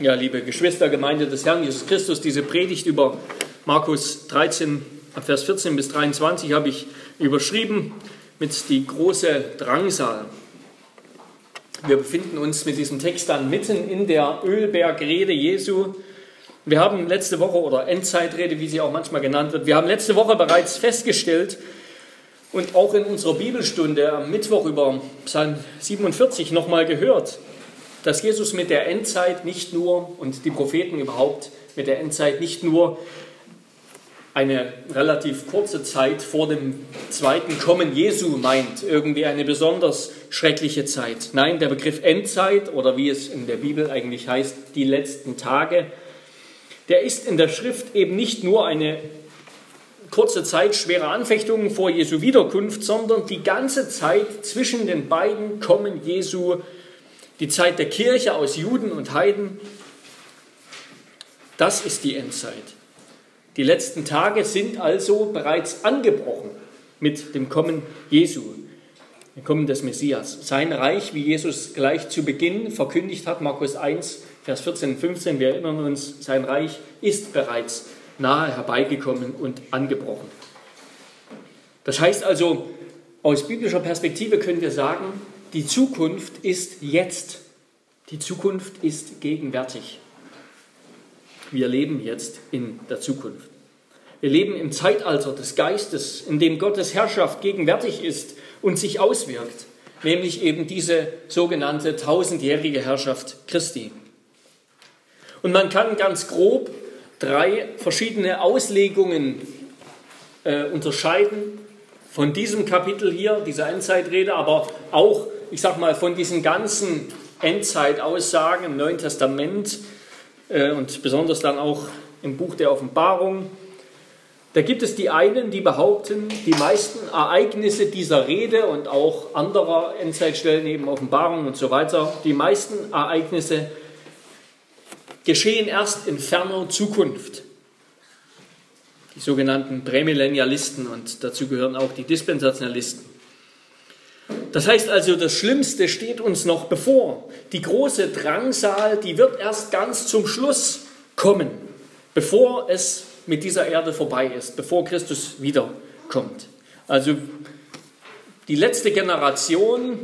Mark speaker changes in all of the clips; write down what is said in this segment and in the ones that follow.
Speaker 1: Ja, liebe Geschwister, Gemeinde des Herrn Jesus Christus, diese Predigt über Markus 13, Vers 14 bis 23 habe ich überschrieben mit die große Drangsal. Wir befinden uns mit diesem Text dann mitten in der Ölbergrede Jesu. Wir haben letzte Woche, oder Endzeitrede, wie sie auch manchmal genannt wird, wir haben letzte Woche bereits festgestellt und auch in unserer Bibelstunde am Mittwoch über Psalm 47 nochmal gehört, dass Jesus mit der Endzeit nicht nur und die Propheten überhaupt mit der Endzeit nicht nur eine relativ kurze Zeit vor dem zweiten Kommen Jesu meint, irgendwie eine besonders schreckliche Zeit. Nein, der Begriff Endzeit oder wie es in der Bibel eigentlich heißt, die letzten Tage, der ist in der Schrift eben nicht nur eine kurze Zeit schwerer Anfechtungen vor Jesu Wiederkunft, sondern die ganze Zeit zwischen den beiden Kommen Jesu die Zeit der Kirche aus Juden und Heiden, das ist die Endzeit. Die letzten Tage sind also bereits angebrochen mit dem Kommen Jesu, dem Kommen des Messias. Sein Reich, wie Jesus gleich zu Beginn verkündigt hat, Markus 1, Vers 14 und 15, wir erinnern uns, sein Reich ist bereits nahe herbeigekommen und angebrochen. Das heißt also, aus biblischer Perspektive können wir sagen, die Zukunft ist jetzt. Die Zukunft ist gegenwärtig. Wir leben jetzt in der Zukunft. Wir leben im Zeitalter des Geistes, in dem Gottes Herrschaft gegenwärtig ist und sich auswirkt, nämlich eben diese sogenannte tausendjährige Herrschaft Christi. Und man kann ganz grob drei verschiedene Auslegungen äh, unterscheiden von diesem Kapitel hier, dieser Endzeitrede, aber auch ich sag mal, von diesen ganzen Endzeitaussagen im Neuen Testament äh, und besonders dann auch im Buch der Offenbarung, da gibt es die einen, die behaupten, die meisten Ereignisse dieser Rede und auch anderer Endzeitstellen, eben Offenbarung und so weiter, die meisten Ereignisse geschehen erst in ferner Zukunft. Die sogenannten Prämillennialisten und dazu gehören auch die Dispensationalisten. Das heißt also, das Schlimmste steht uns noch bevor. Die große Drangsal, die wird erst ganz zum Schluss kommen, bevor es mit dieser Erde vorbei ist, bevor Christus wiederkommt. Also die letzte Generation,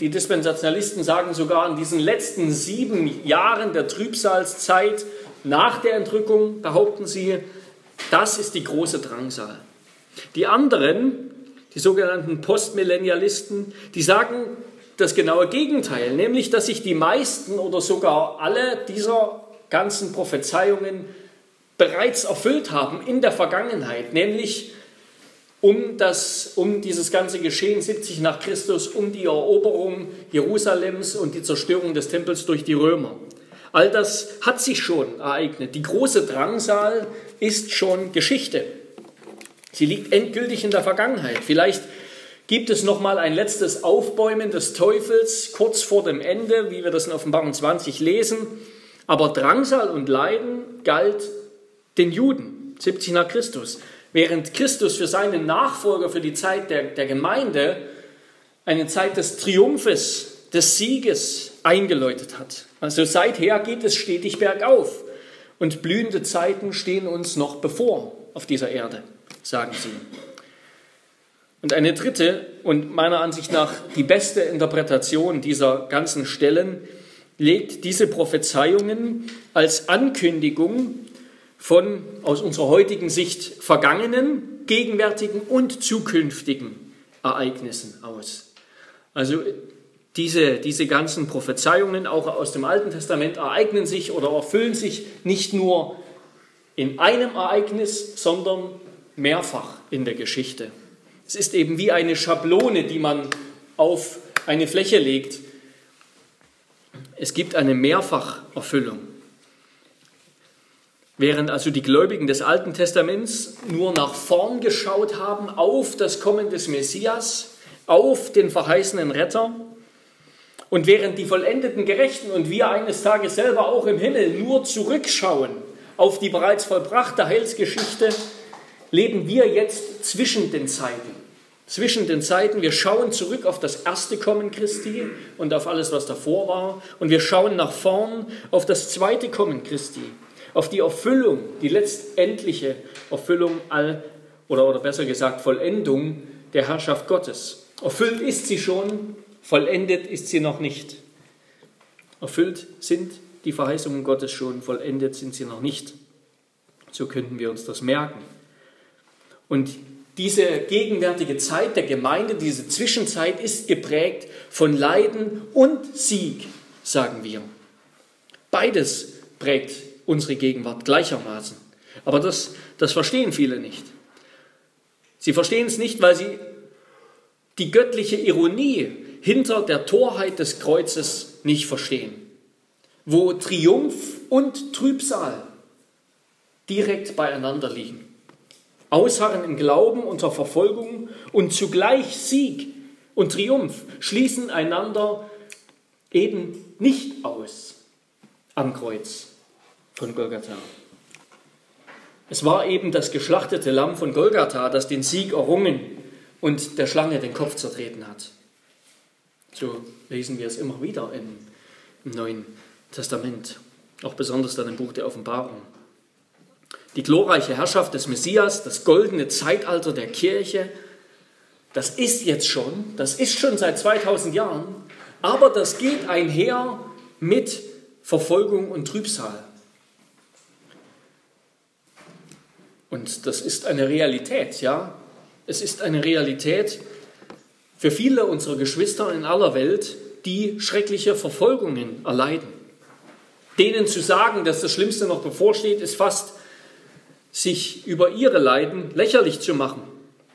Speaker 1: die Dispensationalisten sagen sogar in diesen letzten sieben Jahren der Trübsalzeit nach der Entrückung, behaupten sie, das ist die große Drangsal. Die anderen, die sogenannten Postmillennialisten, die sagen das genaue Gegenteil, nämlich dass sich die meisten oder sogar alle dieser ganzen Prophezeiungen bereits erfüllt haben in der Vergangenheit, nämlich um, das, um dieses ganze Geschehen 70 nach Christus, um die Eroberung Jerusalems und die Zerstörung des Tempels durch die Römer. All das hat sich schon ereignet. Die große Drangsal ist schon Geschichte. Sie liegt endgültig in der Vergangenheit. Vielleicht gibt es noch mal ein letztes Aufbäumen des Teufels kurz vor dem Ende, wie wir das in Offenbarung 20 lesen. Aber Drangsal und Leiden galt den Juden, 70 nach Christus. Während Christus für seinen Nachfolger, für die Zeit der, der Gemeinde, eine Zeit des Triumphes, des Sieges eingeläutet hat. Also seither geht es stetig bergauf und blühende Zeiten stehen uns noch bevor auf dieser Erde sagen sie. Und eine dritte und meiner Ansicht nach die beste Interpretation dieser ganzen Stellen legt diese Prophezeiungen als Ankündigung von aus unserer heutigen Sicht vergangenen, gegenwärtigen und zukünftigen Ereignissen aus. Also diese, diese ganzen Prophezeiungen auch aus dem Alten Testament ereignen sich oder erfüllen sich nicht nur in einem Ereignis, sondern mehrfach in der Geschichte. Es ist eben wie eine Schablone, die man auf eine Fläche legt. Es gibt eine Mehrfacherfüllung. Während also die Gläubigen des Alten Testaments nur nach vorn geschaut haben auf das Kommen des Messias, auf den verheißenen Retter, und während die vollendeten Gerechten und wir eines Tages selber auch im Himmel nur zurückschauen auf die bereits vollbrachte Heilsgeschichte, leben wir jetzt zwischen den Zeiten. zwischen den Zeiten. Wir schauen zurück auf das erste Kommen Christi und auf alles, was davor war. Und wir schauen nach vorn auf das zweite Kommen Christi, auf die Erfüllung, die letztendliche Erfüllung all, oder, oder besser gesagt Vollendung der Herrschaft Gottes. Erfüllt ist sie schon, vollendet ist sie noch nicht. Erfüllt sind die Verheißungen Gottes schon, vollendet sind sie noch nicht. So könnten wir uns das merken. Und diese gegenwärtige Zeit der Gemeinde, diese Zwischenzeit ist geprägt von Leiden und Sieg, sagen wir. Beides prägt unsere Gegenwart gleichermaßen. Aber das, das verstehen viele nicht. Sie verstehen es nicht, weil sie die göttliche Ironie hinter der Torheit des Kreuzes nicht verstehen, wo Triumph und Trübsal direkt beieinander liegen. Ausharren im Glauben unter Verfolgung und zugleich Sieg und Triumph schließen einander eben nicht aus am Kreuz von Golgatha. Es war eben das geschlachtete Lamm von Golgatha, das den Sieg errungen und der Schlange den Kopf zertreten hat. So lesen wir es immer wieder im Neuen Testament, auch besonders dann im Buch der Offenbarung. Die glorreiche Herrschaft des Messias, das goldene Zeitalter der Kirche, das ist jetzt schon, das ist schon seit 2000 Jahren, aber das geht einher mit Verfolgung und Trübsal. Und das ist eine Realität, ja. Es ist eine Realität für viele unserer Geschwister in aller Welt, die schreckliche Verfolgungen erleiden. Denen zu sagen, dass das Schlimmste noch bevorsteht, ist fast sich über ihre Leiden lächerlich zu machen.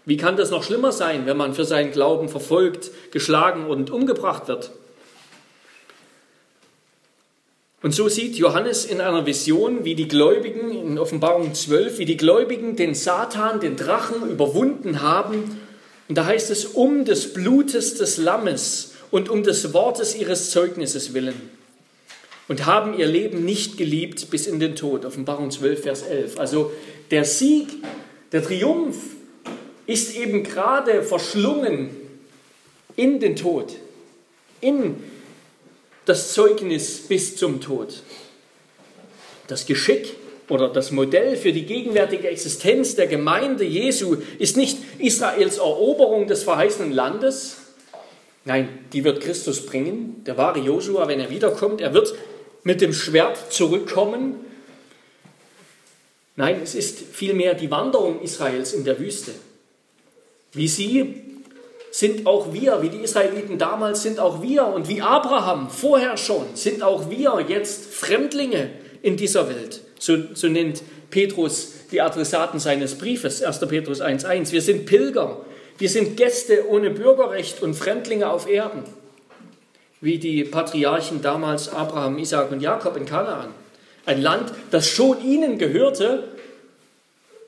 Speaker 1: Wie kann das noch schlimmer sein, wenn man für seinen Glauben verfolgt, geschlagen und umgebracht wird? Und so sieht Johannes in einer Vision, wie die Gläubigen in Offenbarung 12, wie die Gläubigen den Satan, den Drachen überwunden haben. Und da heißt es, um des Blutes des Lammes und um des Wortes ihres Zeugnisses willen und haben ihr Leben nicht geliebt bis in den Tod. Offenbarung 12, Vers 11. Also der Sieg, der Triumph ist eben gerade verschlungen in den Tod, in das Zeugnis bis zum Tod. Das Geschick oder das Modell für die gegenwärtige Existenz der Gemeinde Jesu ist nicht Israels Eroberung des verheißenen Landes. Nein, die wird Christus bringen, der wahre Josua, wenn er wiederkommt. Er wird mit dem Schwert zurückkommen. Nein, es ist vielmehr die Wanderung Israels in der Wüste. Wie sie sind auch wir, wie die Israeliten damals sind auch wir und wie Abraham vorher schon, sind auch wir jetzt Fremdlinge in dieser Welt. So, so nennt Petrus die Adressaten seines Briefes, 1. Petrus 1.1. Wir sind Pilger, wir sind Gäste ohne Bürgerrecht und Fremdlinge auf Erden wie die Patriarchen damals Abraham, Isaac und Jakob in Kanaan. Ein Land, das schon ihnen gehörte,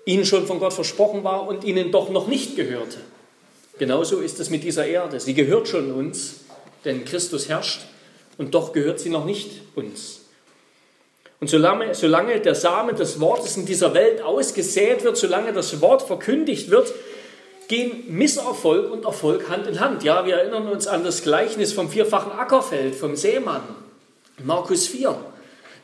Speaker 1: ihnen schon von Gott versprochen war und ihnen doch noch nicht gehörte. Genauso ist es mit dieser Erde. Sie gehört schon uns, denn Christus herrscht und doch gehört sie noch nicht uns. Und solange, solange der Same des Wortes in dieser Welt ausgesät wird, solange das Wort verkündigt wird, gehen Misserfolg und Erfolg Hand in Hand. Ja, wir erinnern uns an das Gleichnis vom vierfachen Ackerfeld, vom Seemann, Markus 4.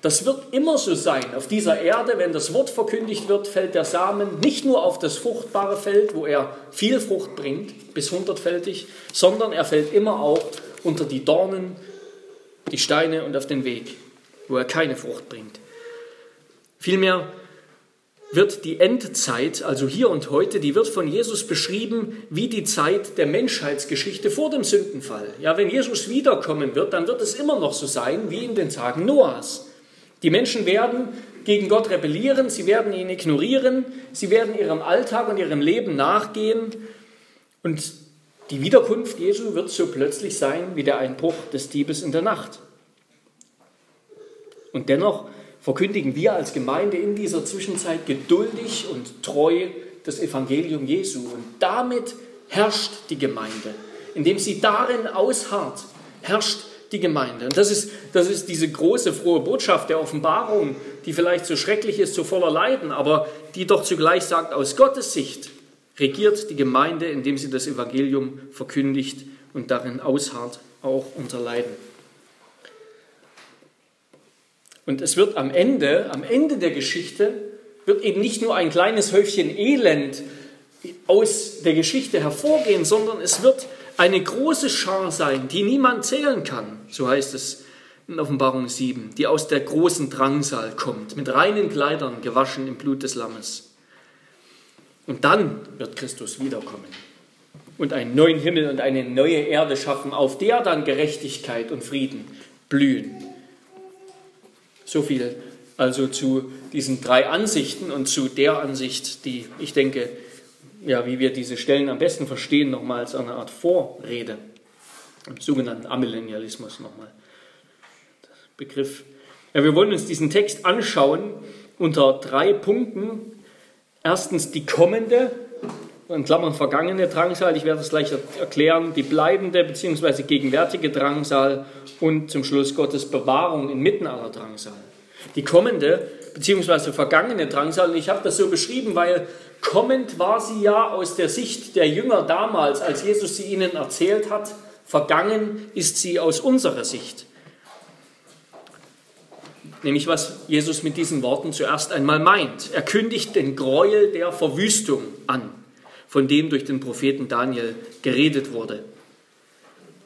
Speaker 1: Das wird immer so sein. Auf dieser Erde, wenn das Wort verkündigt wird, fällt der Samen nicht nur auf das fruchtbare Feld, wo er viel Frucht bringt, bis hundertfältig, sondern er fällt immer auch unter die Dornen, die Steine und auf den Weg, wo er keine Frucht bringt. Vielmehr wird die Endzeit, also hier und heute, die wird von Jesus beschrieben wie die Zeit der Menschheitsgeschichte vor dem Sündenfall. Ja, wenn Jesus wiederkommen wird, dann wird es immer noch so sein wie in den Tagen Noahs. Die Menschen werden gegen Gott rebellieren, sie werden ihn ignorieren, sie werden ihrem Alltag und ihrem Leben nachgehen und die Wiederkunft Jesu wird so plötzlich sein wie der Einbruch des Diebes in der Nacht. Und dennoch verkündigen wir als Gemeinde in dieser Zwischenzeit geduldig und treu das Evangelium Jesu. Und damit herrscht die Gemeinde. Indem sie darin ausharrt, herrscht die Gemeinde. Und das ist, das ist diese große frohe Botschaft der Offenbarung, die vielleicht so schrecklich ist, so voller Leiden, aber die doch zugleich sagt, aus Gottes Sicht regiert die Gemeinde, indem sie das Evangelium verkündigt und darin ausharrt, auch unter Leiden. Und es wird am Ende, am Ende der Geschichte, wird eben nicht nur ein kleines Häufchen Elend aus der Geschichte hervorgehen, sondern es wird eine große Schar sein, die niemand zählen kann, so heißt es in Offenbarung 7, die aus der großen Drangsal kommt, mit reinen Kleidern gewaschen im Blut des Lammes. Und dann wird Christus wiederkommen und einen neuen Himmel und eine neue Erde schaffen, auf der dann Gerechtigkeit und Frieden blühen. So viel also zu diesen drei Ansichten und zu der Ansicht, die ich denke, ja, wie wir diese Stellen am besten verstehen, nochmal als eine Art Vorrede, im sogenannten Amillennialismus nochmal. Begriff. Ja, wir wollen uns diesen Text anschauen unter drei Punkten. Erstens die kommende, in Klammern vergangene Drangsal, ich werde es gleich erklären, die bleibende bzw. gegenwärtige Drangsal und zum Schluss Gottes Bewahrung inmitten aller Drangsal. Die kommende bzw. vergangene Drangsal, und ich habe das so beschrieben, weil kommend war sie ja aus der Sicht der Jünger damals, als Jesus sie ihnen erzählt hat, vergangen ist sie aus unserer Sicht. Nämlich was Jesus mit diesen Worten zuerst einmal meint. Er kündigt den Gräuel der Verwüstung an, von dem durch den Propheten Daniel geredet wurde.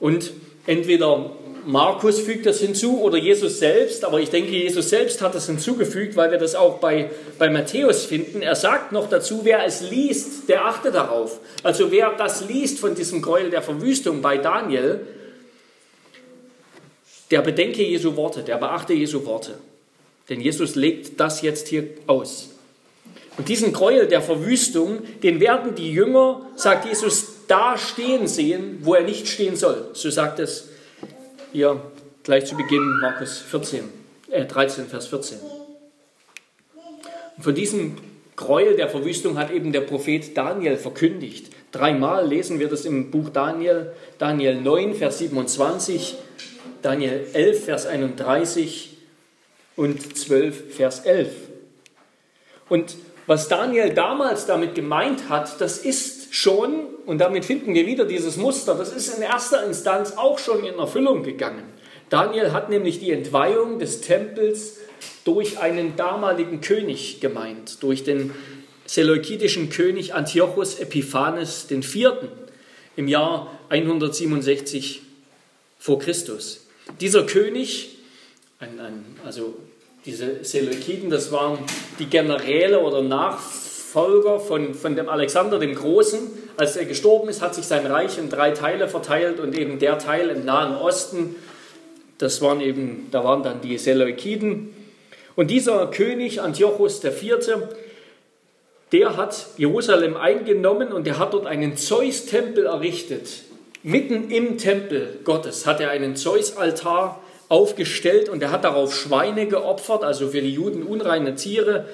Speaker 1: Und entweder Markus fügt das hinzu oder Jesus selbst, aber ich denke, Jesus selbst hat das hinzugefügt, weil wir das auch bei, bei Matthäus finden. Er sagt noch dazu, wer es liest, der achte darauf. Also wer das liest von diesem Gräuel der Verwüstung bei Daniel, der bedenke Jesu Worte, der beachte Jesu Worte. Denn Jesus legt das jetzt hier aus. Und diesen Gräuel der Verwüstung, den werden die Jünger, sagt Jesus, da stehen sehen, wo er nicht stehen soll. So sagt es hier gleich zu Beginn Markus 14, äh 13, Vers 14. Und von diesem Gräuel der Verwüstung hat eben der Prophet Daniel verkündigt. Dreimal lesen wir das im Buch Daniel, Daniel 9, Vers 27, Daniel 11, Vers 31 und 12, Vers 11. Und was Daniel damals damit gemeint hat, das ist schon, und damit finden wir wieder dieses Muster, das ist in erster Instanz auch schon in Erfüllung gegangen. Daniel hat nämlich die Entweihung des Tempels durch einen damaligen König gemeint, durch den seleukidischen König Antiochus Epiphanes IV. im Jahr 167 vor Christus. Dieser König, ein, ein, also diese Seleukiden, das waren die Generäle oder Nachfolger von, von dem Alexander dem Großen. Als er gestorben ist, hat sich sein Reich in drei Teile verteilt und eben der Teil im Nahen Osten, das waren eben, da waren dann die Seleukiden. Und dieser König Antiochus IV., der hat Jerusalem eingenommen und er hat dort einen Zeus-Tempel errichtet. Mitten im Tempel Gottes hat er einen Zeus-Altar aufgestellt und er hat darauf Schweine geopfert, also für die Juden unreine Tiere.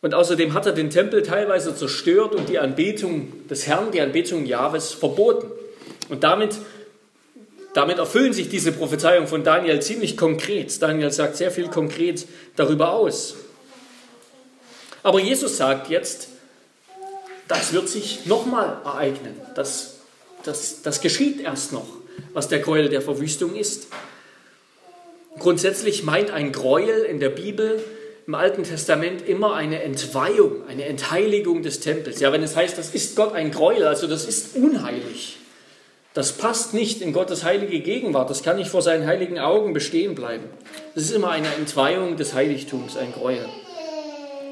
Speaker 1: Und außerdem hat er den Tempel teilweise zerstört und die Anbetung des Herrn, die Anbetung Jahres verboten. Und damit, damit erfüllen sich diese Prophezeiungen von Daniel ziemlich konkret. Daniel sagt sehr viel konkret darüber aus. Aber Jesus sagt jetzt, das wird sich nochmal ereignen. Das, das, das geschieht erst noch, was der Gräuel der Verwüstung ist. Grundsätzlich meint ein Gräuel in der Bibel im Alten Testament immer eine Entweihung, eine Entheiligung des Tempels. Ja, wenn es heißt, das ist Gott ein Gräuel, also das ist unheilig. Das passt nicht in Gottes heilige Gegenwart. Das kann nicht vor seinen heiligen Augen bestehen bleiben. Das ist immer eine Entweihung des Heiligtums, ein Gräuel.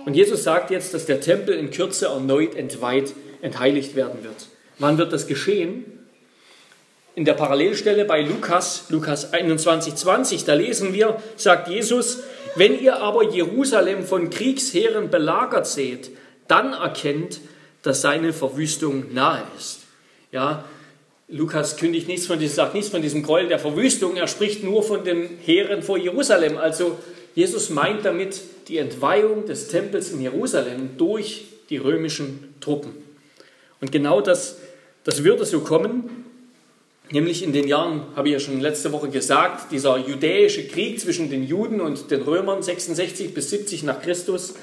Speaker 1: Und Jesus sagt jetzt, dass der Tempel in Kürze erneut entweiht, entheiligt werden wird. Wann wird das geschehen? In der Parallelstelle bei Lukas, Lukas 21, 20, da lesen wir, sagt Jesus, wenn ihr aber Jerusalem von Kriegsheeren belagert seht, dann erkennt, dass seine Verwüstung nahe ist. Ja, Lukas kündigt nichts von diesem, sagt nichts von diesem Gräuel der Verwüstung, er spricht nur von den Heeren vor Jerusalem. Also Jesus meint damit die Entweihung des Tempels in Jerusalem durch die römischen Truppen. Und genau das, das würde so kommen. Nämlich in den Jahren, habe ich ja schon letzte Woche gesagt, dieser judäische Krieg zwischen den Juden und den Römern 66 bis 70 nach Christus,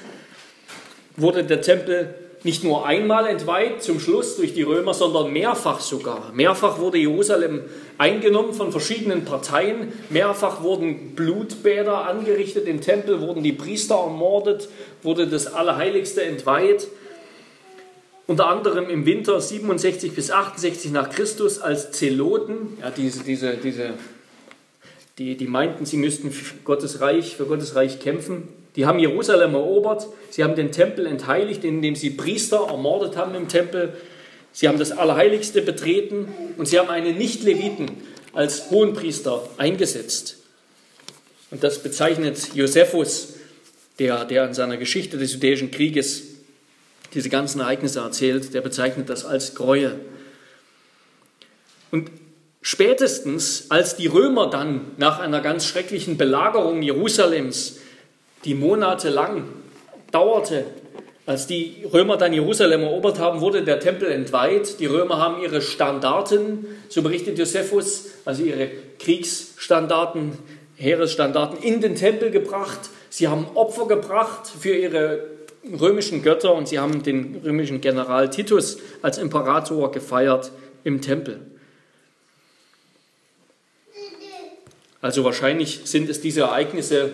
Speaker 1: wurde der Tempel nicht nur einmal entweiht zum Schluss durch die Römer, sondern mehrfach sogar. Mehrfach wurde Jerusalem eingenommen von verschiedenen Parteien. Mehrfach wurden Blutbäder angerichtet im Tempel, wurden die Priester ermordet, wurde das Allerheiligste entweiht. Unter anderem im Winter 67 bis 68 nach Christus als Zeloten, ja, diese, diese, diese, die, die meinten, sie müssten für Gottes Reich, für Gottes Reich kämpfen. Die haben Jerusalem erobert, sie haben den Tempel entheiligt, indem sie Priester ermordet haben im Tempel. Sie haben das Allerheiligste betreten und sie haben einen Nicht-Leviten als Hohenpriester eingesetzt. Und das bezeichnet Josephus, der, der in seiner Geschichte des Judäischen Krieges diese ganzen Ereignisse erzählt, der bezeichnet das als Gräuel. Und spätestens, als die Römer dann nach einer ganz schrecklichen Belagerung Jerusalems, die monatelang dauerte, als die Römer dann Jerusalem erobert haben, wurde der Tempel entweiht. Die Römer haben ihre Standarten, so berichtet Josephus, also ihre Kriegsstandarten, Heeresstandarten in den Tempel gebracht. Sie haben Opfer gebracht für ihre römischen Götter und sie haben den römischen General Titus als Imperator gefeiert im Tempel. Also wahrscheinlich sind es diese Ereignisse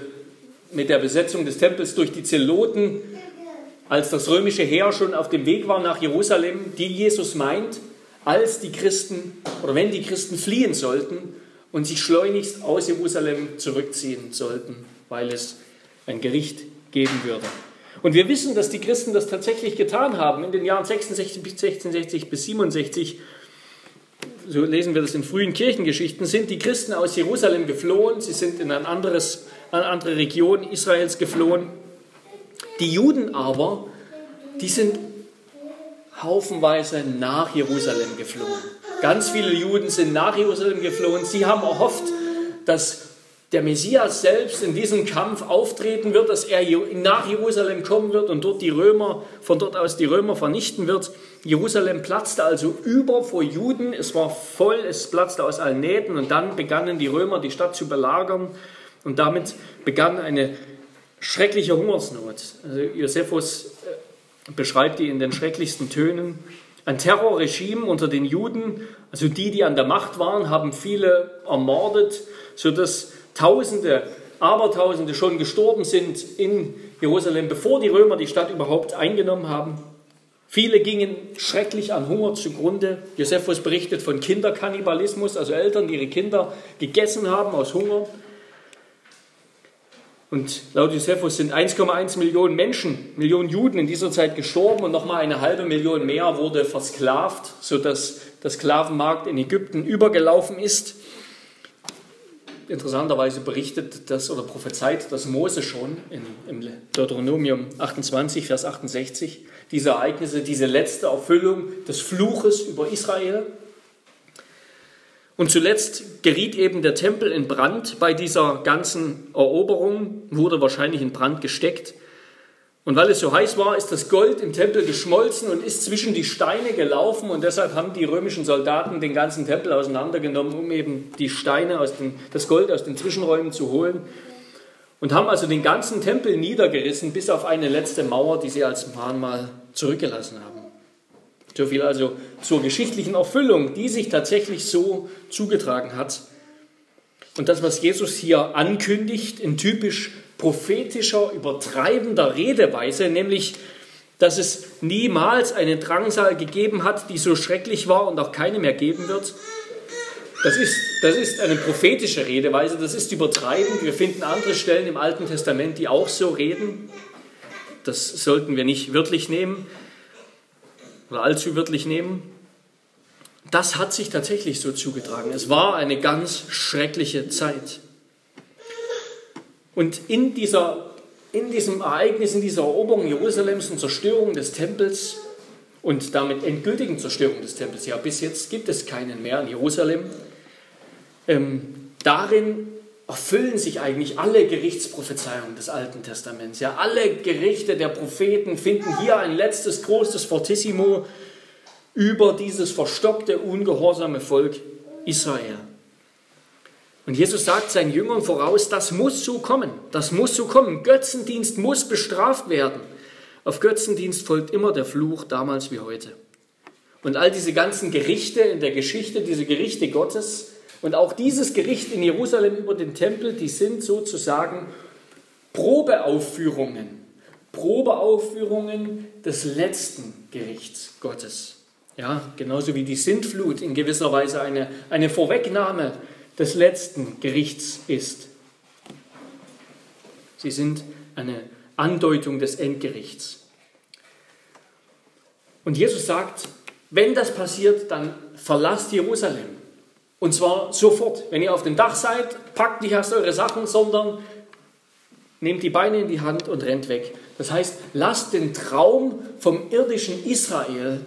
Speaker 1: mit der Besetzung des Tempels durch die Zeloten, als das römische Heer schon auf dem Weg war nach Jerusalem, die Jesus meint, als die Christen oder wenn die Christen fliehen sollten und sich schleunigst aus Jerusalem zurückziehen sollten, weil es ein Gericht geben würde. Und wir wissen, dass die Christen das tatsächlich getan haben. In den Jahren 66 bis 66 bis 67, so lesen wir das in frühen Kirchengeschichten, sind die Christen aus Jerusalem geflohen. Sie sind in ein anderes, eine andere Region Israels geflohen. Die Juden aber, die sind haufenweise nach Jerusalem geflohen. Ganz viele Juden sind nach Jerusalem geflohen. Sie haben erhofft, dass der Messias selbst in diesem Kampf auftreten wird, dass er nach Jerusalem kommen wird und dort die Römer, von dort aus die Römer vernichten wird. Jerusalem platzte also über vor Juden, es war voll, es platzte aus allen Nähten und dann begannen die Römer die Stadt zu belagern und damit begann eine schreckliche Hungersnot. Also Josephus äh, beschreibt die in den schrecklichsten Tönen. Ein Terrorregime unter den Juden, also die, die an der Macht waren, haben viele ermordet, sodass Tausende, Abertausende schon gestorben sind in Jerusalem, bevor die Römer die Stadt überhaupt eingenommen haben. Viele gingen schrecklich an Hunger zugrunde. Josephus berichtet von Kinderkannibalismus, also Eltern, die ihre Kinder gegessen haben aus Hunger. Und laut Josephus sind 1,1 Millionen Menschen, Millionen Juden in dieser Zeit gestorben und nochmal eine halbe Million mehr wurde versklavt, sodass der Sklavenmarkt in Ägypten übergelaufen ist interessanterweise berichtet das oder prophezeit das Mose schon in, im Deuteronomium 28, Vers 68, diese Ereignisse, diese letzte Erfüllung des Fluches über Israel. Und zuletzt geriet eben der Tempel in Brand bei dieser ganzen Eroberung, wurde wahrscheinlich in Brand gesteckt. Und weil es so heiß war, ist das Gold im Tempel geschmolzen und ist zwischen die Steine gelaufen. Und deshalb haben die römischen Soldaten den ganzen Tempel auseinandergenommen, um eben die Steine, aus den, das Gold aus den Zwischenräumen zu holen. Und haben also den ganzen Tempel niedergerissen, bis auf eine letzte Mauer, die sie als Mahnmal zurückgelassen haben. So viel also zur geschichtlichen Erfüllung, die sich tatsächlich so zugetragen hat. Und das, was Jesus hier ankündigt, in typisch prophetischer, übertreibender Redeweise, nämlich, dass es niemals eine Drangsal gegeben hat, die so schrecklich war und auch keine mehr geben wird. Das ist, das ist eine prophetische Redeweise, das ist übertreibend. Wir finden andere Stellen im Alten Testament, die auch so reden. Das sollten wir nicht wörtlich nehmen oder allzu wörtlich nehmen. Das hat sich tatsächlich so zugetragen. Es war eine ganz schreckliche Zeit. Und in, dieser, in diesem Ereignis, in dieser Eroberung Jerusalems und Zerstörung des Tempels und damit endgültigen Zerstörung des Tempels, ja, bis jetzt gibt es keinen mehr in Jerusalem, ähm, darin erfüllen sich eigentlich alle Gerichtsprophezeiungen des Alten Testaments. Ja, alle Gerichte der Propheten finden hier ein letztes großes Fortissimo über dieses verstockte, ungehorsame Volk Israel. Und Jesus sagt seinen Jüngern voraus, das muss so kommen, das muss so kommen. Götzendienst muss bestraft werden. Auf Götzendienst folgt immer der Fluch, damals wie heute. Und all diese ganzen Gerichte in der Geschichte, diese Gerichte Gottes und auch dieses Gericht in Jerusalem über den Tempel, die sind sozusagen Probeaufführungen. Probeaufführungen des letzten Gerichts Gottes. Ja, genauso wie die Sintflut in gewisser Weise eine, eine Vorwegnahme des letzten Gerichts ist. Sie sind eine Andeutung des Endgerichts. Und Jesus sagt, wenn das passiert, dann verlasst Jerusalem. Und zwar sofort. Wenn ihr auf dem Dach seid, packt nicht erst eure Sachen, sondern nehmt die Beine in die Hand und rennt weg. Das heißt, lasst den Traum vom irdischen Israel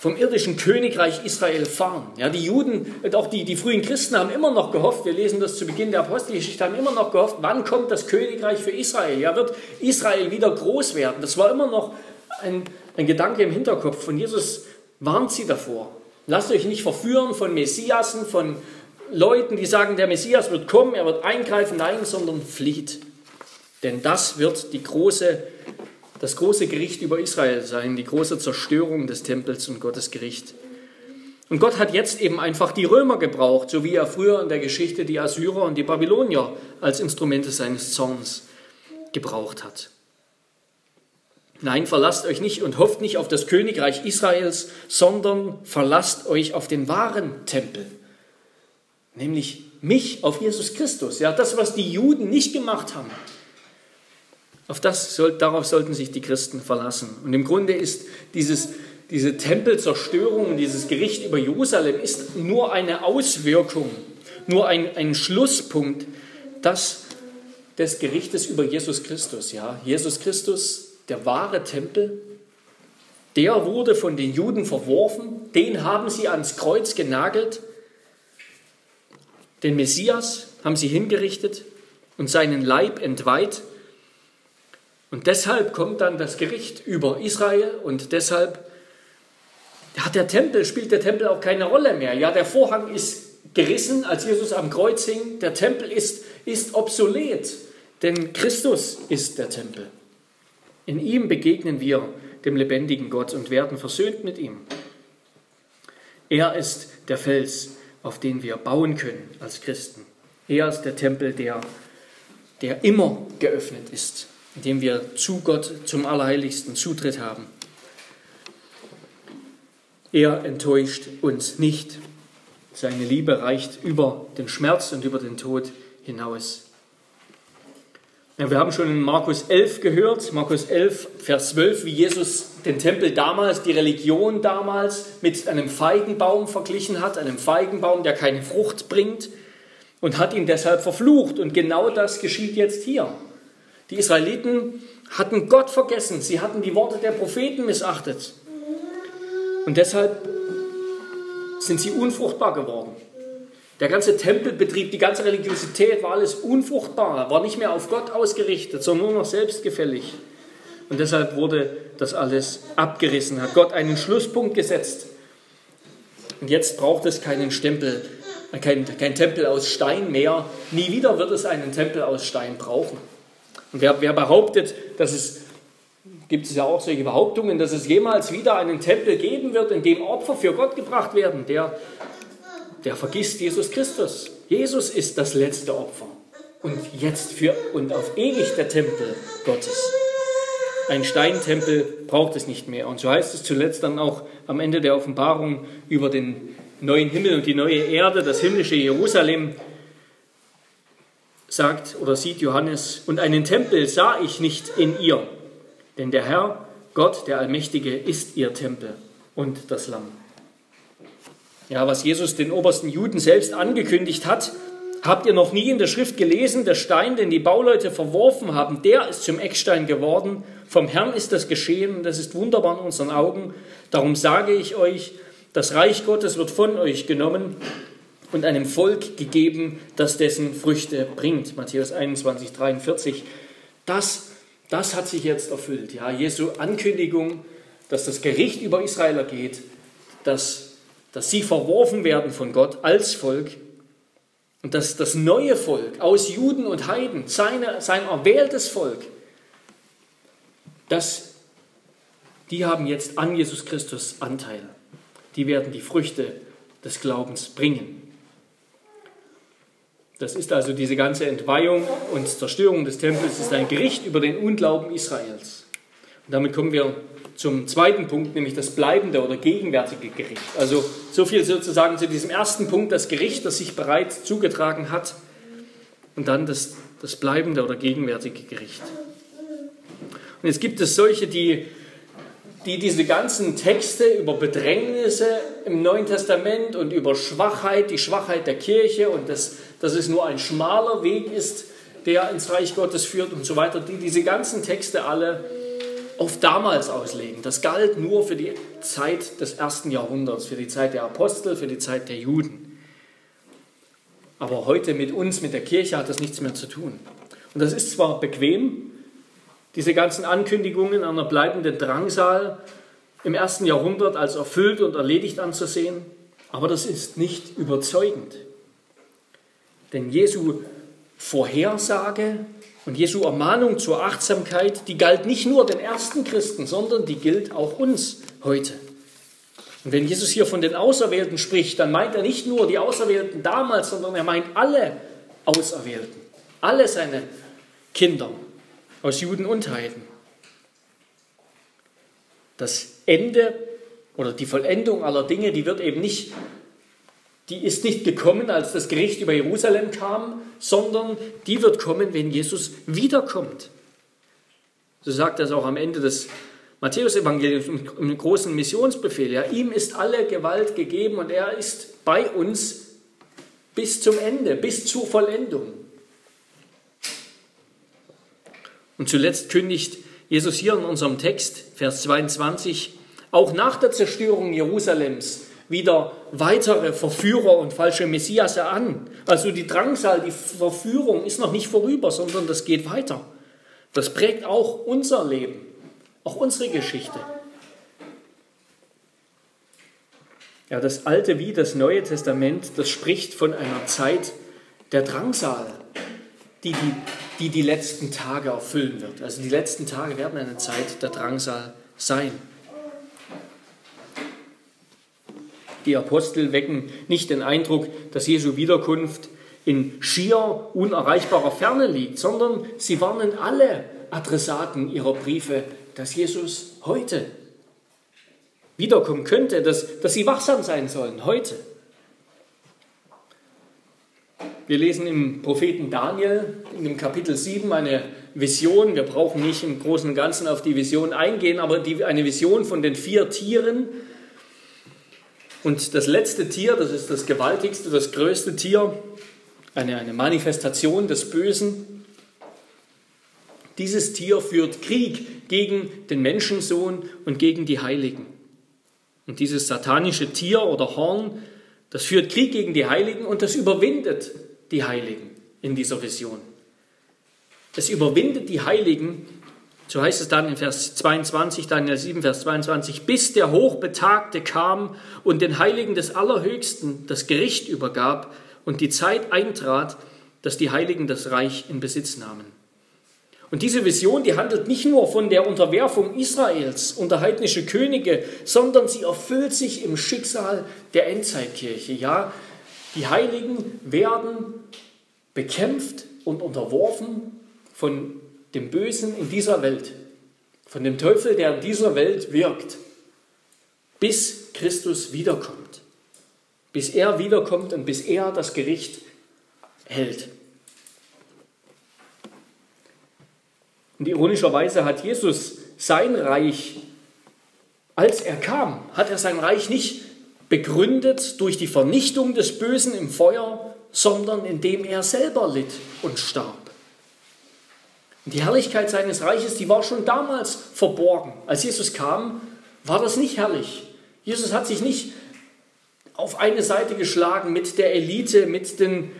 Speaker 1: vom irdischen Königreich Israel fahren. Ja, die Juden und auch die, die frühen Christen haben immer noch gehofft, wir lesen das zu Beginn der Apostelgeschichte, haben immer noch gehofft, wann kommt das Königreich für Israel? Ja, wird Israel wieder groß werden? Das war immer noch ein, ein Gedanke im Hinterkopf. Von Jesus warnt sie davor. Lasst euch nicht verführen von Messiasen, von Leuten, die sagen, der Messias wird kommen, er wird eingreifen. Nein, sondern flieht. Denn das wird die große das große Gericht über Israel sein, die große Zerstörung des Tempels und Gottes Gericht. Und Gott hat jetzt eben einfach die Römer gebraucht, so wie er früher in der Geschichte die Assyrer und die Babylonier als Instrumente seines Zorns gebraucht hat. Nein, verlasst euch nicht und hofft nicht auf das Königreich Israels, sondern verlasst euch auf den wahren Tempel, nämlich mich, auf Jesus Christus. Ja, das, was die Juden nicht gemacht haben. Auf das darauf sollten sich die Christen verlassen. Und im Grunde ist dieses, diese Tempelzerstörung und dieses Gericht über Jerusalem ist nur eine Auswirkung, nur ein, ein Schlusspunkt das, des Gerichtes über Jesus Christus. Ja, Jesus Christus, der wahre Tempel, der wurde von den Juden verworfen, den haben sie ans Kreuz genagelt, den Messias haben sie hingerichtet und seinen Leib entweiht und deshalb kommt dann das Gericht über Israel und deshalb hat der Tempel, spielt der Tempel auch keine Rolle mehr. Ja, der Vorhang ist gerissen, als Jesus am Kreuz hing. Der Tempel ist, ist obsolet, denn Christus ist der Tempel. In ihm begegnen wir dem lebendigen Gott und werden versöhnt mit ihm. Er ist der Fels, auf den wir bauen können als Christen. Er ist der Tempel, der, der immer geöffnet ist indem wir zu Gott, zum Allerheiligsten Zutritt haben. Er enttäuscht uns nicht. Seine Liebe reicht über den Schmerz und über den Tod hinaus. Ja, wir haben schon in Markus 11 gehört, Markus 11, Vers 12, wie Jesus den Tempel damals, die Religion damals mit einem Feigenbaum verglichen hat, einem Feigenbaum, der keine Frucht bringt und hat ihn deshalb verflucht. Und genau das geschieht jetzt hier. Die Israeliten hatten Gott vergessen, sie hatten die Worte der Propheten missachtet. Und deshalb sind sie unfruchtbar geworden. Der ganze Tempelbetrieb, die ganze Religiosität war alles unfruchtbar, war nicht mehr auf Gott ausgerichtet, sondern nur noch selbstgefällig. Und deshalb wurde das alles abgerissen, hat Gott einen Schlusspunkt gesetzt. Und jetzt braucht es keinen Stempel, kein, kein Tempel aus Stein mehr. Nie wieder wird es einen Tempel aus Stein brauchen. Und wer, wer behauptet, dass es, gibt es ja auch solche Behauptungen, dass es jemals wieder einen Tempel geben wird, in dem Opfer für Gott gebracht werden, der, der vergisst Jesus Christus. Jesus ist das letzte Opfer und jetzt für und auf ewig der Tempel Gottes. Ein Steintempel braucht es nicht mehr. Und so heißt es zuletzt dann auch am Ende der Offenbarung über den neuen Himmel und die neue Erde, das himmlische Jerusalem, sagt oder sieht Johannes, und einen Tempel sah ich nicht in ihr, denn der Herr, Gott, der Allmächtige, ist ihr Tempel und das Lamm. Ja, was Jesus den obersten Juden selbst angekündigt hat, habt ihr noch nie in der Schrift gelesen, der Stein, den die Bauleute verworfen haben, der ist zum Eckstein geworden. Vom Herrn ist das geschehen und das ist wunderbar in unseren Augen. Darum sage ich euch, das Reich Gottes wird von euch genommen und einem Volk gegeben, das dessen Früchte bringt. Matthäus 21, 43. Das, das hat sich jetzt erfüllt. Ja, Jesu Ankündigung, dass das Gericht über Israel ergeht, dass, dass sie verworfen werden von Gott als Volk und dass das neue Volk aus Juden und Heiden, seine, sein erwähltes Volk, das die haben jetzt an Jesus Christus Anteil. Die werden die Früchte des Glaubens bringen. Das ist also diese ganze Entweihung und Zerstörung des Tempels, ist ein Gericht über den Unglauben Israels. Und damit kommen wir zum zweiten Punkt, nämlich das bleibende oder gegenwärtige Gericht. Also so viel sozusagen zu diesem ersten Punkt, das Gericht, das sich bereits zugetragen hat, und dann das, das bleibende oder gegenwärtige Gericht. Und jetzt gibt es solche, die, die diese ganzen Texte über Bedrängnisse im Neuen Testament und über Schwachheit, die Schwachheit der Kirche und das, dass es nur ein schmaler Weg ist, der ins Reich Gottes führt und so weiter, die diese ganzen Texte alle auf damals auslegen. Das galt nur für die Zeit des ersten Jahrhunderts, für die Zeit der Apostel, für die Zeit der Juden. Aber heute mit uns, mit der Kirche hat das nichts mehr zu tun. Und das ist zwar bequem, diese ganzen Ankündigungen einer bleibenden Drangsal im ersten Jahrhundert als erfüllt und erledigt anzusehen, aber das ist nicht überzeugend. Denn Jesu Vorhersage und Jesu Ermahnung zur Achtsamkeit, die galt nicht nur den ersten Christen, sondern die gilt auch uns heute. Und wenn Jesus hier von den Auserwählten spricht, dann meint er nicht nur die Auserwählten damals, sondern er meint alle Auserwählten, alle seine Kinder aus Juden und Heiden. Das Ende oder die Vollendung aller Dinge, die wird eben nicht die ist nicht gekommen, als das Gericht über Jerusalem kam, sondern die wird kommen, wenn Jesus wiederkommt. So sagt das auch am Ende des Matthäus-Evangeliums im großen Missionsbefehl. Ja, ihm ist alle Gewalt gegeben und er ist bei uns bis zum Ende, bis zur Vollendung. Und zuletzt kündigt Jesus hier in unserem Text, Vers 22, auch nach der Zerstörung Jerusalems wieder weitere Verführer und falsche Messias an. Also die Drangsal, die Verführung ist noch nicht vorüber, sondern das geht weiter. Das prägt auch unser Leben, auch unsere Geschichte. Ja, das Alte wie das Neue Testament, das spricht von einer Zeit der Drangsal, die die, die, die letzten Tage erfüllen wird. Also die letzten Tage werden eine Zeit der Drangsal sein. Die Apostel wecken nicht den Eindruck, dass Jesu Wiederkunft in schier unerreichbarer Ferne liegt, sondern sie warnen alle Adressaten ihrer Briefe, dass Jesus heute wiederkommen könnte, dass, dass sie wachsam sein sollen, heute. Wir lesen im Propheten Daniel in dem Kapitel 7 eine Vision. Wir brauchen nicht im Großen und Ganzen auf die Vision eingehen, aber die, eine Vision von den vier Tieren, und das letzte Tier, das ist das gewaltigste, das größte Tier, eine, eine Manifestation des Bösen. Dieses Tier führt Krieg gegen den Menschensohn und gegen die Heiligen. Und dieses satanische Tier oder Horn, das führt Krieg gegen die Heiligen und das überwindet die Heiligen in dieser Vision. Es überwindet die Heiligen so heißt es dann in Vers 22, Daniel 7, Vers 22, bis der Hochbetagte kam und den Heiligen des Allerhöchsten das Gericht übergab und die Zeit eintrat, dass die Heiligen das Reich in Besitz nahmen. Und diese Vision, die handelt nicht nur von der Unterwerfung Israels unter heidnische Könige, sondern sie erfüllt sich im Schicksal der Endzeitkirche. Ja, die Heiligen werden bekämpft und unterworfen von dem Bösen in dieser Welt, von dem Teufel, der in dieser Welt wirkt, bis Christus wiederkommt. Bis er wiederkommt und bis er das Gericht hält. Und ironischerweise hat Jesus sein Reich, als er kam, hat er sein Reich nicht begründet durch die Vernichtung des Bösen im Feuer, sondern indem er selber litt und starb. Die Herrlichkeit seines Reiches, die war schon damals verborgen. Als Jesus kam, war das nicht herrlich. Jesus hat sich nicht auf eine Seite geschlagen mit der Elite, mit den,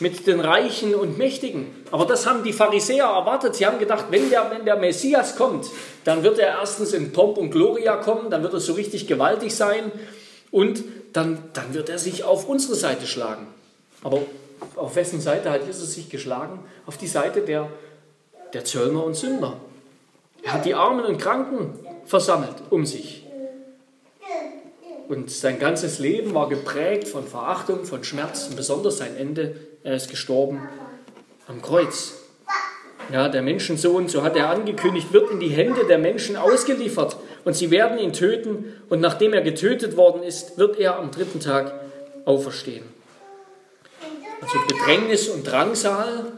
Speaker 1: mit den Reichen und Mächtigen. Aber das haben die Pharisäer erwartet. Sie haben gedacht, wenn der, wenn der Messias kommt, dann wird er erstens in Pomp und Gloria kommen, dann wird er so richtig gewaltig sein und dann, dann wird er sich auf unsere Seite schlagen. Aber auf wessen Seite hat Jesus sich geschlagen? Auf die Seite der der Zöllner und Sünder. Er hat die Armen und Kranken versammelt um sich. Und sein ganzes Leben war geprägt von Verachtung, von Schmerz und besonders sein Ende. Er ist gestorben am Kreuz. Ja, der Menschensohn, so hat er angekündigt, wird in die Hände der Menschen ausgeliefert und sie werden ihn töten und nachdem er getötet worden ist, wird er am dritten Tag auferstehen. Also Bedrängnis und Drangsal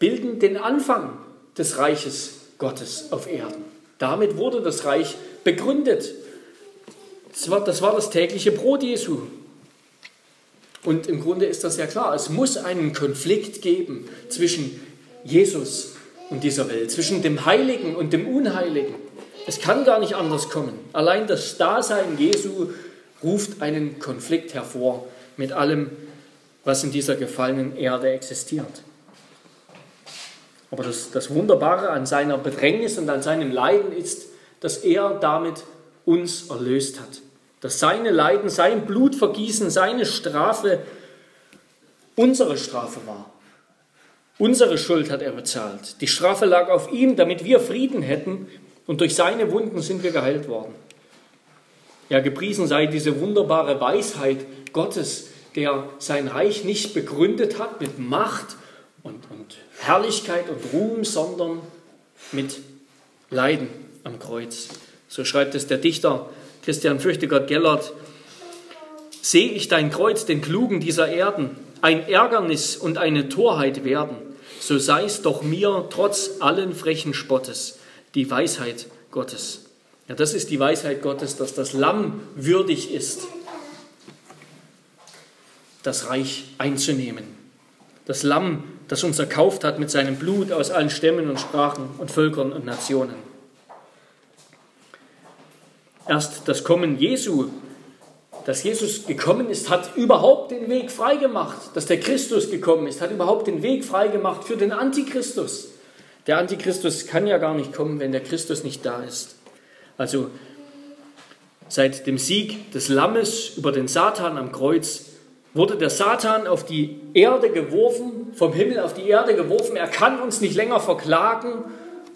Speaker 1: bilden den Anfang des Reiches Gottes auf Erden. Damit wurde das Reich begründet. Das war, das war das tägliche Brot Jesu. Und im Grunde ist das ja klar, es muss einen Konflikt geben zwischen Jesus und dieser Welt, zwischen dem Heiligen und dem Unheiligen. Es kann gar nicht anders kommen. Allein das Dasein Jesu ruft einen Konflikt hervor mit allem, was in dieser gefallenen Erde existiert. Aber das, das Wunderbare an seiner Bedrängnis und an seinem Leiden ist, dass er damit uns erlöst hat. Dass seine Leiden, sein Blutvergießen, seine Strafe unsere Strafe war. Unsere Schuld hat er bezahlt. Die Strafe lag auf ihm, damit wir Frieden hätten und durch seine Wunden sind wir geheilt worden. Ja, gepriesen sei diese wunderbare Weisheit Gottes, der sein Reich nicht begründet hat mit Macht Herrlichkeit und Ruhm, sondern mit Leiden am Kreuz. So schreibt es der Dichter Christian Fürchtegott Gellert. Sehe ich dein Kreuz den Klugen dieser Erden ein Ärgernis und eine Torheit werden, so sei es doch mir trotz allen frechen Spottes die Weisheit Gottes. Ja, das ist die Weisheit Gottes, dass das Lamm würdig ist, das Reich einzunehmen. Das Lamm, das uns erkauft hat mit seinem Blut aus allen Stämmen und Sprachen und Völkern und Nationen. Erst das Kommen Jesu, dass Jesus gekommen ist, hat überhaupt den Weg freigemacht. Dass der Christus gekommen ist, hat überhaupt den Weg freigemacht für den Antichristus. Der Antichristus kann ja gar nicht kommen, wenn der Christus nicht da ist. Also seit dem Sieg des Lammes über den Satan am Kreuz wurde der Satan auf die Erde geworfen, vom Himmel auf die Erde geworfen. Er kann uns nicht länger verklagen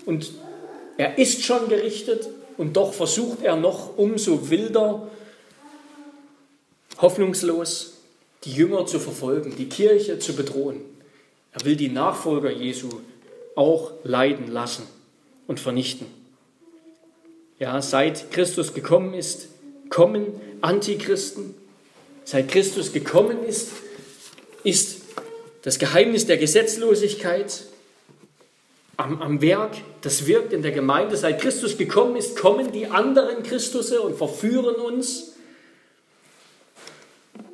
Speaker 1: und er ist schon gerichtet und doch versucht er noch umso wilder, hoffnungslos, die Jünger zu verfolgen, die Kirche zu bedrohen. Er will die Nachfolger Jesu auch leiden lassen und vernichten. Ja, seit Christus gekommen ist, kommen Antichristen, seit Christus gekommen ist, ist das Geheimnis der Gesetzlosigkeit am, am Werk, das wirkt in der Gemeinde. Seit Christus gekommen ist, kommen die anderen Christusse und verführen uns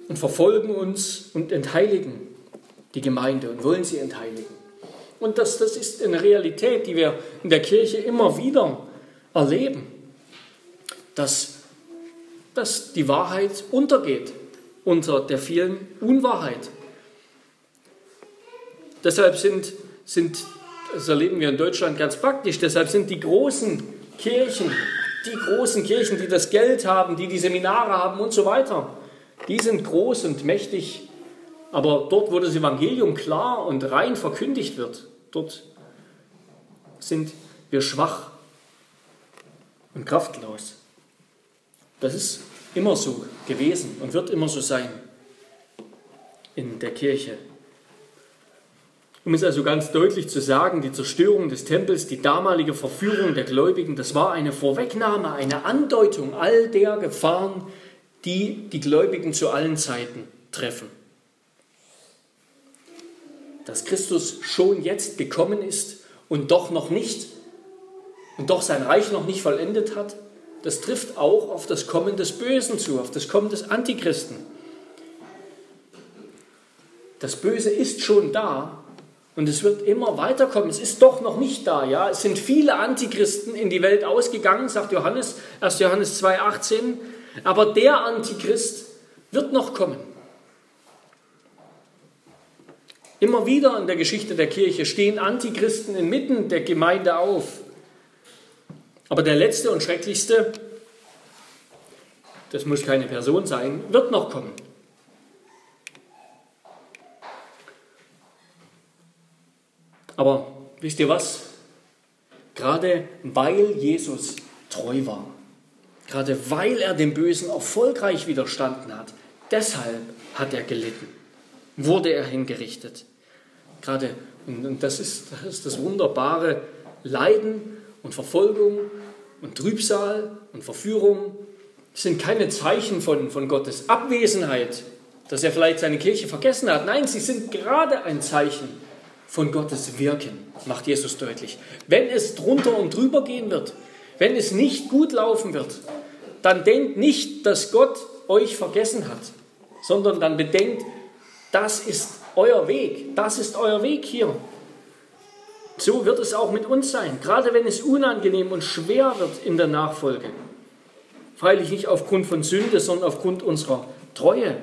Speaker 1: und verfolgen uns und entheiligen die Gemeinde und wollen sie entheiligen. Und das, das ist eine Realität, die wir in der Kirche immer wieder erleben, dass, dass die Wahrheit untergeht unter der vielen Unwahrheit. Deshalb sind, sind, das erleben wir in Deutschland ganz praktisch, deshalb sind die großen Kirchen, die großen Kirchen, die das Geld haben, die die Seminare haben und so weiter, die sind groß und mächtig, aber dort, wo das Evangelium klar und rein verkündigt wird, dort sind wir schwach und kraftlos. Das ist immer so gewesen und wird immer so sein in der Kirche. Um es also ganz deutlich zu sagen, die Zerstörung des Tempels, die damalige Verführung der Gläubigen, das war eine Vorwegnahme, eine Andeutung all der Gefahren, die die Gläubigen zu allen Zeiten treffen. Dass Christus schon jetzt gekommen ist und doch noch nicht und doch sein Reich noch nicht vollendet hat, das trifft auch auf das Kommen des Bösen zu, auf das Kommen des Antichristen. Das Böse ist schon da und es wird immer weiterkommen. Es ist doch noch nicht da. Ja? Es sind viele Antichristen in die Welt ausgegangen, sagt Johannes, 1. Johannes 2,18. Aber der Antichrist wird noch kommen. Immer wieder in der Geschichte der Kirche stehen Antichristen inmitten der Gemeinde auf. Aber der letzte und schrecklichste, das muss keine Person sein, wird noch kommen. Aber wisst ihr was? Gerade weil Jesus treu war. Gerade weil er dem Bösen erfolgreich widerstanden hat. Deshalb hat er gelitten. Wurde er hingerichtet. Gerade, und das ist, das ist das wunderbare Leiden und Verfolgung und Trübsal und Verführung sind keine Zeichen von, von Gottes Abwesenheit, dass er vielleicht seine Kirche vergessen hat. Nein, sie sind gerade ein Zeichen von Gottes Wirken, macht Jesus deutlich. Wenn es drunter und drüber gehen wird, wenn es nicht gut laufen wird, dann denkt nicht, dass Gott euch vergessen hat, sondern dann bedenkt, das ist euer Weg, das ist euer Weg hier. So wird es auch mit uns sein, gerade wenn es unangenehm und schwer wird in der Nachfolge. Freilich nicht aufgrund von Sünde, sondern aufgrund unserer Treue.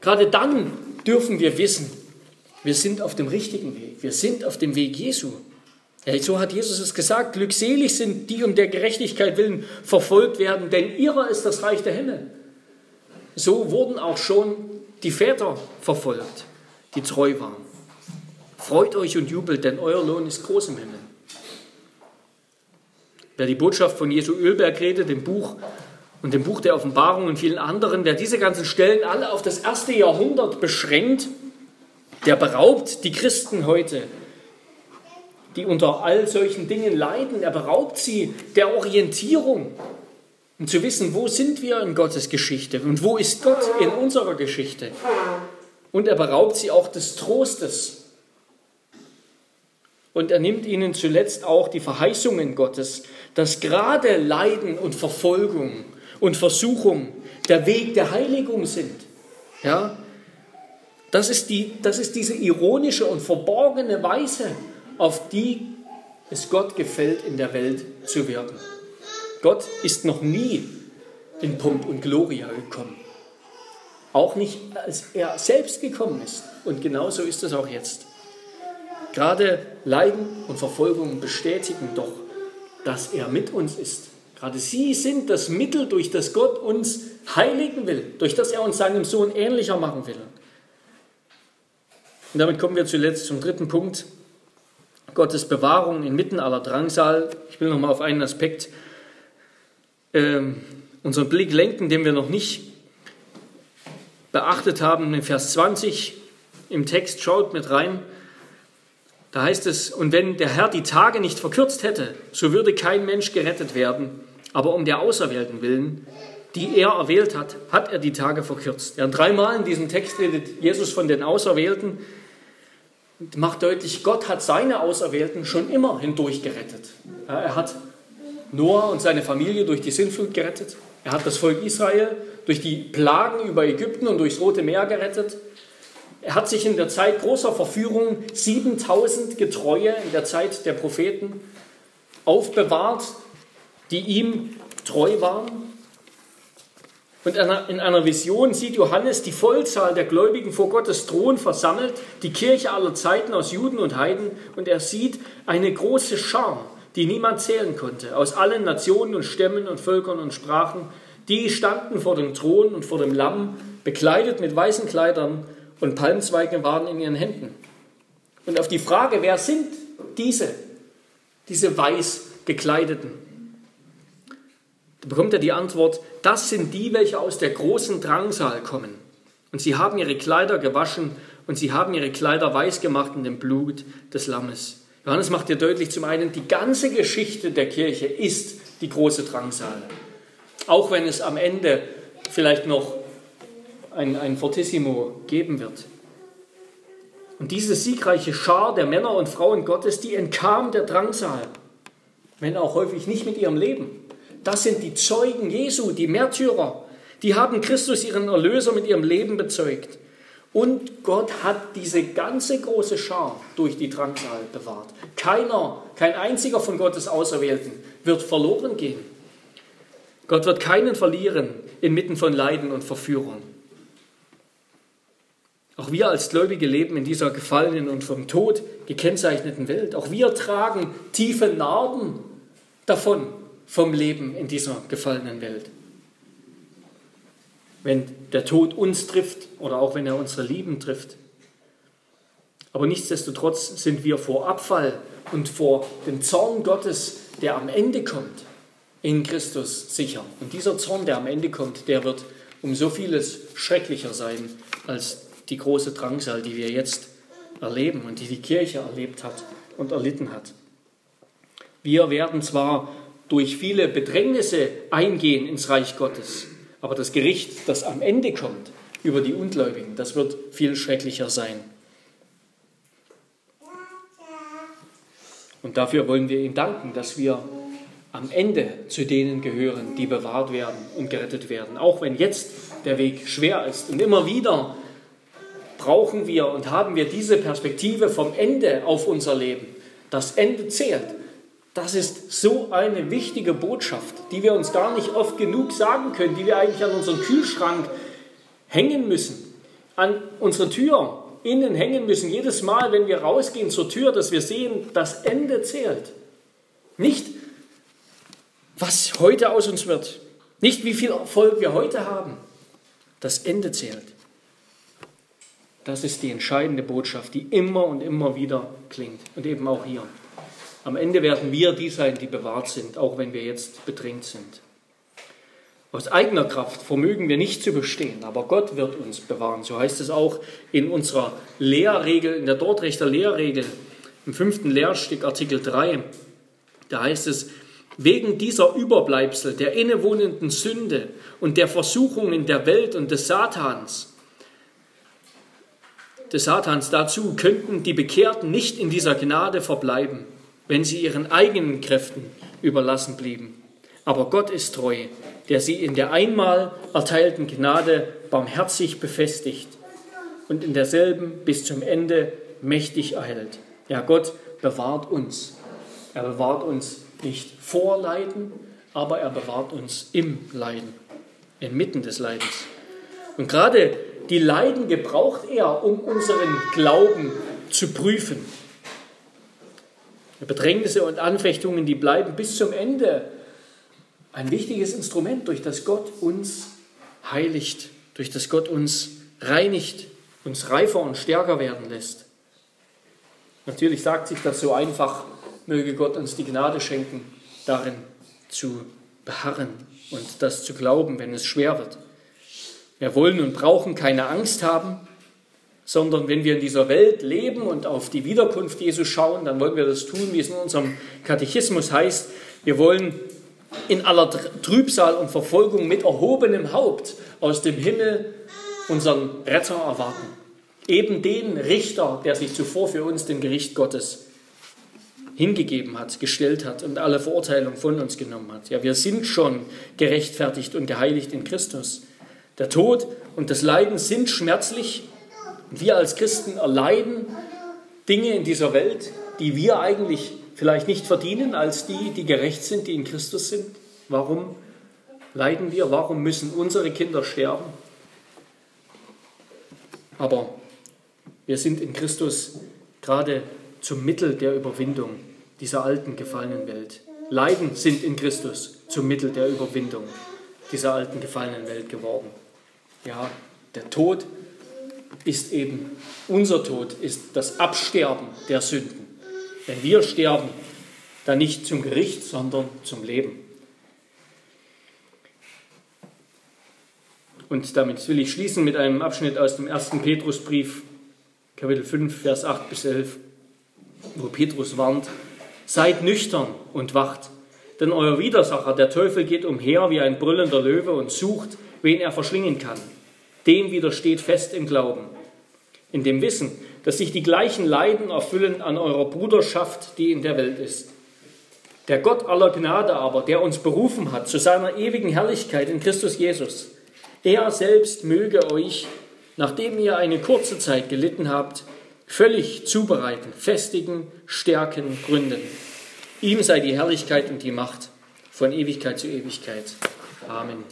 Speaker 1: Gerade dann dürfen wir wissen, wir sind auf dem richtigen Weg. Wir sind auf dem Weg Jesu. Ja, so hat Jesus es gesagt. Glückselig sind die um der Gerechtigkeit willen verfolgt werden, denn ihrer ist das Reich der Himmel. So wurden auch schon die Väter verfolgt, die treu waren. Freut euch und jubelt, denn euer Lohn ist groß im Himmel. Wer die Botschaft von Jesu Ölberg redet, dem Buch und dem Buch der Offenbarung und vielen anderen, wer diese ganzen Stellen alle auf das erste Jahrhundert beschränkt, der beraubt die Christen heute, die unter all solchen Dingen leiden, er beraubt sie der Orientierung, um zu wissen, wo sind wir in Gottes Geschichte und wo ist Gott in unserer Geschichte. Und er beraubt sie auch des Trostes, und er nimmt ihnen zuletzt auch die Verheißungen Gottes, dass gerade Leiden und Verfolgung und Versuchung der Weg der Heiligung sind. Ja, das ist, die, das ist diese ironische und verborgene Weise, auf die es Gott gefällt, in der Welt zu wirken. Gott ist noch nie in Pomp und Gloria gekommen. Auch nicht, als er selbst gekommen ist. Und genauso ist es auch jetzt. Gerade Leiden und Verfolgung bestätigen doch, dass er mit uns ist. Gerade sie sind das Mittel, durch das Gott uns heiligen will, durch das er uns seinem Sohn ähnlicher machen will. Und damit kommen wir zuletzt zum dritten Punkt. Gottes Bewahrung inmitten aller Drangsal. Ich will noch mal auf einen Aspekt äh, unseren Blick lenken, den wir noch nicht beachtet haben. In Vers 20 im Text schaut mit rein. Da heißt es, und wenn der Herr die Tage nicht verkürzt hätte, so würde kein Mensch gerettet werden, aber um der Auserwählten willen, die er erwählt hat, hat er die Tage verkürzt. Ja, dreimal in diesem Text redet Jesus von den Auserwählten und macht deutlich, Gott hat seine Auserwählten schon immer hindurch gerettet. Ja, er hat Noah und seine Familie durch die Sintflut gerettet. Er hat das Volk Israel durch die Plagen über Ägypten und durchs Rote Meer gerettet. Er hat sich in der Zeit großer Verführung 7000 Getreue in der Zeit der Propheten aufbewahrt, die ihm treu waren. Und in einer Vision sieht Johannes die Vollzahl der Gläubigen vor Gottes Thron versammelt, die Kirche aller Zeiten aus Juden und Heiden, und er sieht eine große Schar, die niemand zählen konnte, aus allen Nationen und Stämmen und Völkern und Sprachen, die standen vor dem Thron und vor dem Lamm, bekleidet mit weißen Kleidern und Palmzweige waren in ihren Händen. Und auf die Frage, wer sind diese, diese weiß gekleideten, da bekommt er die Antwort, das sind die, welche aus der großen Drangsal kommen. Und sie haben ihre Kleider gewaschen und sie haben ihre Kleider weiß gemacht in dem Blut des Lammes. Johannes macht dir deutlich zum einen, die ganze Geschichte der Kirche ist die große Drangsal. Auch wenn es am Ende vielleicht noch ein, ein Fortissimo geben wird. Und diese siegreiche Schar der Männer und Frauen Gottes, die entkam der Drangsal, wenn auch häufig nicht mit ihrem Leben. Das sind die Zeugen Jesu, die Märtyrer. Die haben Christus, ihren Erlöser, mit ihrem Leben bezeugt. Und Gott hat diese ganze große Schar durch die Drangsal bewahrt. Keiner, kein einziger von Gottes Auserwählten wird verloren gehen. Gott wird keinen verlieren inmitten von Leiden und Verführung. Auch wir als Gläubige leben in dieser gefallenen und vom Tod gekennzeichneten Welt. Auch wir tragen tiefe Narben davon, vom Leben in dieser gefallenen Welt. Wenn der Tod uns trifft oder auch wenn er unsere Lieben trifft. Aber nichtsdestotrotz sind wir vor Abfall und vor dem Zorn Gottes, der am Ende kommt, in Christus sicher. Und dieser Zorn, der am Ende kommt, der wird um so vieles schrecklicher sein als die große Drangsal, die wir jetzt erleben und die die Kirche erlebt hat und erlitten hat. Wir werden zwar durch viele Bedrängnisse eingehen ins Reich Gottes, aber das Gericht, das am Ende kommt über die Ungläubigen, das wird viel schrecklicher sein. Und dafür wollen wir ihm danken, dass wir am Ende zu denen gehören, die bewahrt werden und gerettet werden. Auch wenn jetzt der Weg schwer ist. Und immer wieder brauchen wir und haben wir diese Perspektive vom Ende auf unser Leben. Das Ende zählt. Das ist so eine wichtige Botschaft, die wir uns gar nicht oft genug sagen können, die wir eigentlich an unseren Kühlschrank hängen müssen, an unsere Tür innen hängen müssen. Jedes Mal, wenn wir rausgehen zur Tür, dass wir sehen, das Ende zählt. Nicht, was heute aus uns wird. Nicht, wie viel Erfolg wir heute haben. Das Ende zählt. Das ist die entscheidende Botschaft, die immer und immer wieder klingt. Und eben auch hier. Am Ende werden wir die sein, die bewahrt sind, auch wenn wir jetzt bedrängt sind. Aus eigener Kraft vermögen wir nicht zu bestehen, aber Gott wird uns bewahren. So heißt es auch in unserer Lehrregel, in der Dortrechter Lehrregel, im fünften Lehrstück, Artikel 3. Da heißt es, Wegen dieser Überbleibsel der innewohnenden Sünde und der Versuchungen der Welt und des Satans, des Satans dazu, könnten die Bekehrten nicht in dieser Gnade verbleiben, wenn sie ihren eigenen Kräften überlassen blieben. Aber Gott ist treu, der sie in der einmal erteilten Gnade barmherzig befestigt und in derselben bis zum Ende mächtig erhält. Ja, Gott bewahrt uns. Er bewahrt uns nicht vor Leiden, aber er bewahrt uns im Leiden, inmitten des Leidens. Und gerade die Leiden gebraucht er, um unseren Glauben zu prüfen. Bedrängnisse und Anfechtungen, die bleiben bis zum Ende ein wichtiges Instrument, durch das Gott uns heiligt, durch das Gott uns reinigt, uns reifer und stärker werden lässt. Natürlich sagt sich das so einfach, möge Gott uns die Gnade schenken, darin zu beharren und das zu glauben, wenn es schwer wird. Wir wollen und brauchen keine Angst haben, sondern wenn wir in dieser Welt leben und auf die Wiederkunft Jesu schauen, dann wollen wir das tun, wie es in unserem Katechismus heißt. Wir wollen in aller Trübsal und Verfolgung mit erhobenem Haupt aus dem Himmel unseren Retter erwarten. Eben den Richter, der sich zuvor für uns dem Gericht Gottes hingegeben hat, gestellt hat und alle Verurteilung von uns genommen hat. Ja, wir sind schon gerechtfertigt und geheiligt in Christus. Der Tod und das Leiden sind schmerzlich. Wir als Christen erleiden Dinge in dieser Welt, die wir eigentlich vielleicht nicht verdienen als die, die gerecht sind, die in Christus sind. Warum leiden wir? Warum müssen unsere Kinder sterben? Aber wir sind in Christus gerade zum Mittel der Überwindung dieser alten gefallenen Welt. Leiden sind in Christus zum Mittel der Überwindung dieser alten gefallenen Welt geworden. Ja, der Tod ist eben, unser Tod ist das Absterben der Sünden. Wenn wir sterben, dann nicht zum Gericht, sondern zum Leben. Und damit will ich schließen mit einem Abschnitt aus dem ersten Petrusbrief, Kapitel 5, Vers 8 bis 11 wo Petrus warnt, seid nüchtern und wacht, denn euer Widersacher, der Teufel, geht umher wie ein brüllender Löwe und sucht, wen er verschlingen kann. Dem widersteht fest im Glauben, in dem Wissen, dass sich die gleichen Leiden erfüllen an eurer Bruderschaft, die in der Welt ist. Der Gott aller Gnade aber, der uns berufen hat zu seiner ewigen Herrlichkeit in Christus Jesus, er selbst möge euch, nachdem ihr eine kurze Zeit gelitten habt, völlig zubereiten, festigen, stärken, gründen. Ihm sei die Herrlichkeit und die Macht von Ewigkeit zu Ewigkeit. Amen.